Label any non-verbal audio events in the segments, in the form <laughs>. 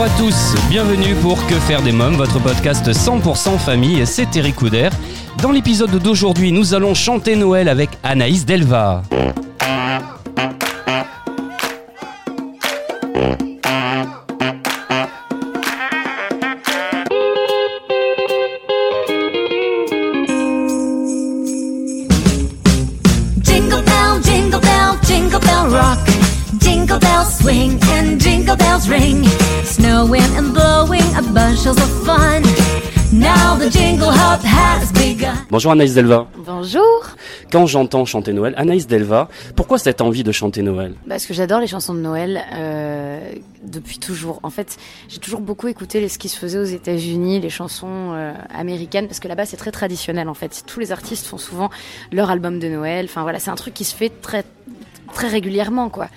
Bonjour à tous, bienvenue pour Que faire des mômes, votre podcast 100% famille, c'est Eric Couder. Dans l'épisode d'aujourd'hui, nous allons chanter Noël avec Anaïs Delva. A bushels of fun. Now the jingle hop has begun. Bonjour Anaïs Delva. Bonjour Quand j'entends chanter Noël, Anaïs Delva, pourquoi cette envie de chanter Noël? Parce que j'adore les chansons de Noël euh, depuis toujours. En fait, j'ai toujours beaucoup écouté ce qui se faisait aux États-Unis, les chansons euh, américaines, parce que là-bas c'est très traditionnel en fait. Tous les artistes font souvent leur album de Noël. Enfin voilà, c'est un truc qui se fait très très régulièrement quoi.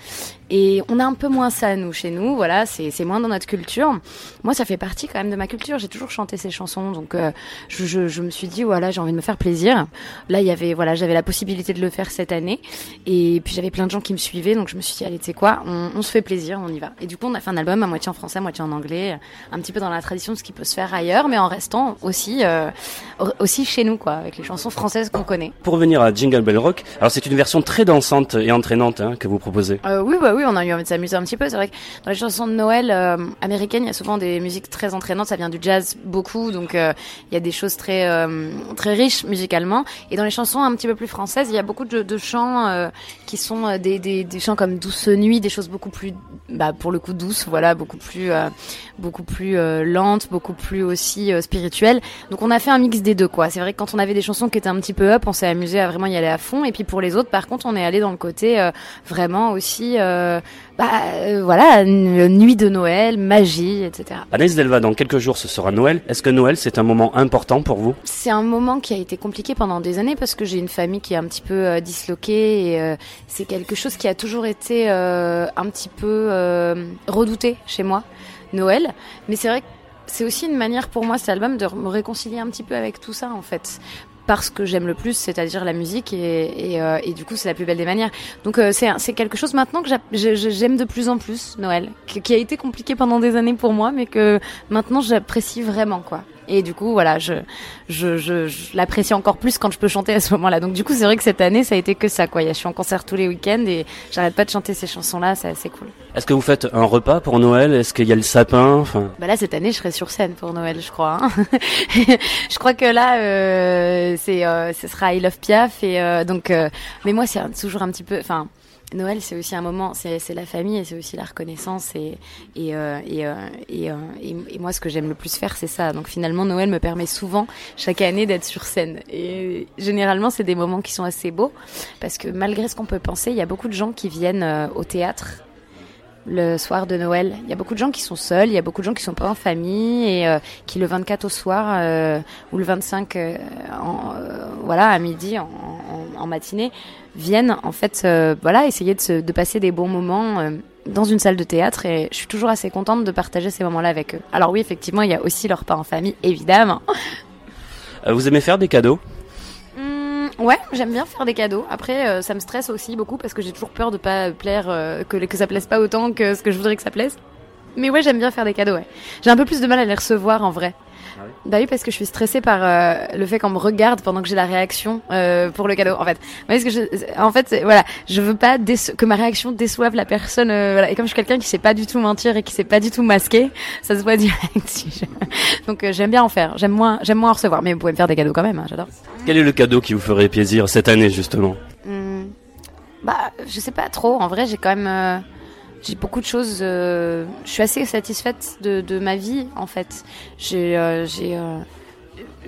Et on a un peu moins ça nous chez nous, voilà, c'est moins dans notre culture. Moi, ça fait partie quand même de ma culture. J'ai toujours chanté ces chansons, donc euh, je, je, je me suis dit voilà, j'ai envie de me faire plaisir. Là, il y avait voilà, j'avais la possibilité de le faire cette année, et puis j'avais plein de gens qui me suivaient, donc je me suis dit allez, tu sais quoi, on, on se fait plaisir, on y va. Et du coup, on a fait un album à moitié en français, à moitié en anglais, un petit peu dans la tradition de ce qui peut se faire ailleurs, mais en restant aussi euh, aussi chez nous quoi, avec les chansons françaises qu'on connaît. Pour revenir à Jingle Bell Rock, alors c'est une version très dansante et entraînante hein, que vous proposez. Euh, oui, bah oui, on a eu envie de s'amuser un petit peu. C'est vrai que dans les chansons de Noël euh, américaines, il y a souvent des musiques très entraînantes. Ça vient du jazz beaucoup, donc euh, il y a des choses très euh, très riches musicalement. Et dans les chansons un petit peu plus françaises, il y a beaucoup de, chants qui sont des, des, chants comme Douce nuit, des choses beaucoup plus, bah pour le coup douces, voilà, beaucoup plus beaucoup plus lentes, beaucoup plus aussi spirituelles. Donc on a fait un mix des deux, quoi. C'est vrai que quand on avait des chansons qui étaient un petit peu up, on s'est amusé à vraiment y aller à fond. Et puis pour les autres, par contre, on est allé dans le côté vraiment aussi, bah euh, voilà, nuit de Noël, magie, etc. Anaïs Delva, dans quelques jours ce sera Noël. Est-ce que Noël c'est un moment important pour vous? C'est un moment qui a été compliqué pendant des années parce que j'ai une famille qui est un petit peu euh, disloquée et euh, c'est quelque chose qui a toujours été euh, un petit peu euh, redouté chez moi, Noël. Mais c'est vrai que c'est aussi une manière pour moi cet album de me réconcilier un petit peu avec tout ça en fait parce que j'aime le plus, c'est-à-dire la musique, et, euh, et du coup c'est la plus belle des manières. Donc euh, c'est quelque chose maintenant que j'aime de plus en plus Noël, qui a été compliqué pendant des années pour moi, mais que maintenant j'apprécie vraiment quoi. Et du coup voilà, je je, je, je l'apprécie encore plus quand je peux chanter à ce moment-là. Donc du coup c'est vrai que cette année ça a été que ça quoi. Je suis en concert tous les week-ends et j'arrête pas de chanter ces chansons-là, c'est assez cool. Est-ce que vous faites un repas pour Noël? Est-ce qu'il y a le sapin? Enfin, Bah là cette année je serai sur scène pour Noël je crois. hein. <laughs> je crois que là euh, c'est euh, ce sera I Love Piaf et euh, donc euh, mais moi c'est toujours un petit peu enfin Noël c'est aussi un moment c'est la famille et c'est aussi la reconnaissance euh, euh, euh, et et moi ce que j'aime le plus faire c'est ça donc finalement Noël me permet souvent chaque année d'être sur scène et généralement c'est des moments qui sont assez beaux parce que malgré ce qu'on peut penser il y a beaucoup de gens qui viennent au théâtre le soir de Noël. Il y a beaucoup de gens qui sont seuls, il y a beaucoup de gens qui sont pas en famille et qui le 24 au soir ou le 25 euh, en, voilà à midi en, en, matinée viennent en fait euh, voilà essayer de, se, de passer des bons moments euh, dans une salle de théâtre et je suis toujours assez contente de partager ces moments-là avec eux. Alors oui effectivement il y a aussi leur repas en famille évidemment. euh, vous aimez faire des cadeaux? Hum, ouais, j'aime bien faire des cadeaux. Après, euh, ça me stresse aussi beaucoup parce que j'ai toujours peur de pas plaire, euh, que, que ça plaise pas autant que ce que je voudrais que ça plaise. Mais ouais, j'aime bien faire des cadeaux, ouais. J'ai un peu plus de mal à les recevoir en vrai. Bah oui, parce que je suis stressée par euh, le fait qu'on me regarde pendant que j'ai la réaction euh, pour le cadeau. En fait, Parce que je, en fait, c'est- voilà, je veux pas que ma réaction déçoive la personne. euh, voilà. Et comme je suis quelqu'un qui sait pas du tout mentir et qui sait pas du tout masquer, ça se voit <laughs> direct. si je- Donc euh, j'aime bien en faire. J'aime moins, j'aime moins en recevoir. Mais vous pouvez me faire des cadeaux quand même. hein, J'adore. Quel est le cadeau qui vous ferait plaisir cette année justement? Hmm. Bah, je sais pas trop. En vrai, j'ai quand même, euh, j'ai beaucoup de choses. euh, je suis assez satisfaite de, de ma vie, en fait. J'ai, euh, j'ai, euh,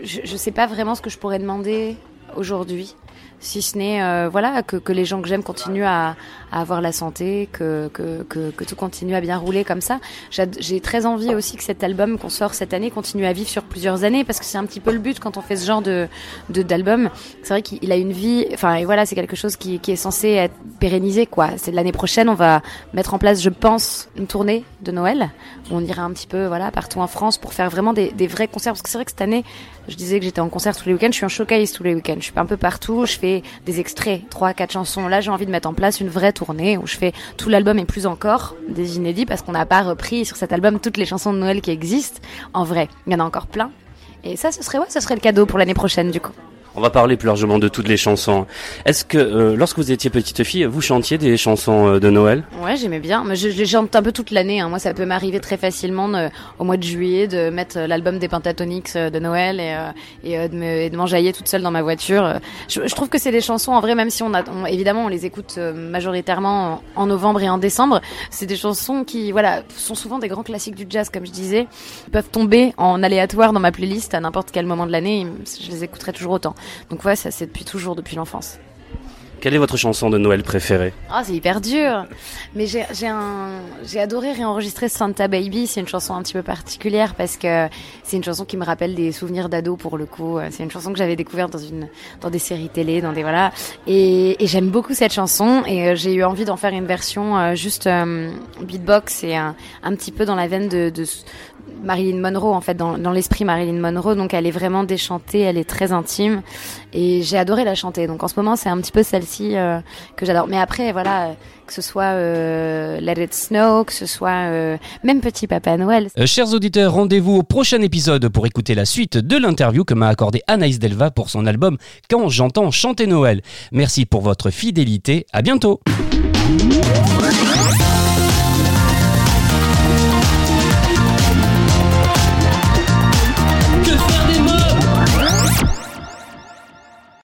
je, je sais pas vraiment ce que je pourrais demander aujourd'hui. Si ce n'est euh, voilà que, que les gens que j'aime continuent à, avoir la santé, que, que, que, tout continue à bien rouler comme ça. J'ai très envie aussi que cet album qu'on sort cette année continue à vivre sur plusieurs années parce que c'est un petit peu le but quand on fait ce genre de- d'album. C'est vrai qu'il a une vie, enfin et voilà, c'est quelque chose qui, qui est censé être pérennisé quoi. C'est l'année prochaine, on va mettre en place, je pense, une tournée de Noël où on ira un petit peu voilà partout en France pour faire vraiment des, des vrais concerts parce que c'est vrai que cette année je disais que j'étais en concert tous les week-ends, je suis en showcase tous les week-ends. Je suis un peu partout, je fais des extraits, trois, quatre chansons. Là, j'ai envie de mettre en place une vraie tournée où je fais tout l'album et plus encore des inédits parce qu'on n'a pas repris sur cet album toutes les chansons de Noël qui existent. En vrai, il y en a encore plein. Et ça, ce serait ce serait le cadeau pour l'année prochaine du coup. On va parler plus largement de toutes les chansons. Est-ce que euh, lorsque vous étiez petite fille, vous chantiez des chansons euh, de Noël? Ouais, j'aimais bien. Mais je, les chante un peu toute l'année. hein. Moi, ça peut m'arriver très facilement au mois de juillet de mettre euh, l'album des Pentatonix euh, de Noël et, de me- m'enjailler toute seule dans ma voiture. Je, trouve que c'est des chansons, en vrai, même si on a, évidemment, on les écoute majoritairement en, en novembre et en décembre, c'est des chansons qui, voilà, sont souvent des grands classiques du jazz, comme je disais, Ils peuvent tomber en aléatoire dans ma playlist à n'importe quel moment de l'année. Je les écouterai toujours autant. Donc ouais, ça c'est depuis toujours, depuis l'enfance. Quelle est votre chanson de Noël préférée? Ah, c'est hyper dur. Mais j'ai adoré réenregistrer Santa Baby. C'est une chanson un petit peu particulière parce que c'est une chanson qui me rappelle des souvenirs d'ado pour le coup. C'est une chanson que j'avais découverte dans dans des séries télé, dans des voilà. Et, j'aime beaucoup cette chanson et euh, j'ai eu envie d'en faire une version euh, juste euh, beatbox et un, un petit peu dans la veine de, Marilyn Monroe en fait dans, dans l'esprit Marilyn Monroe donc elle est vraiment déchantée elle est très intime et j'ai adoré la chanter donc en ce moment c'est un petit peu celle-ci euh, que j'adore. Mais après voilà que ce soit euh, Let It Snow que ce soit euh, même Petit Papa Noël. Euh, Chers auditeurs, rendez-vous au prochain épisode pour écouter la suite de l'interview que m'a accordé Anaïs Delva pour son album Quand j'entends chanter Noël. Merci pour votre fidélité, à bientôt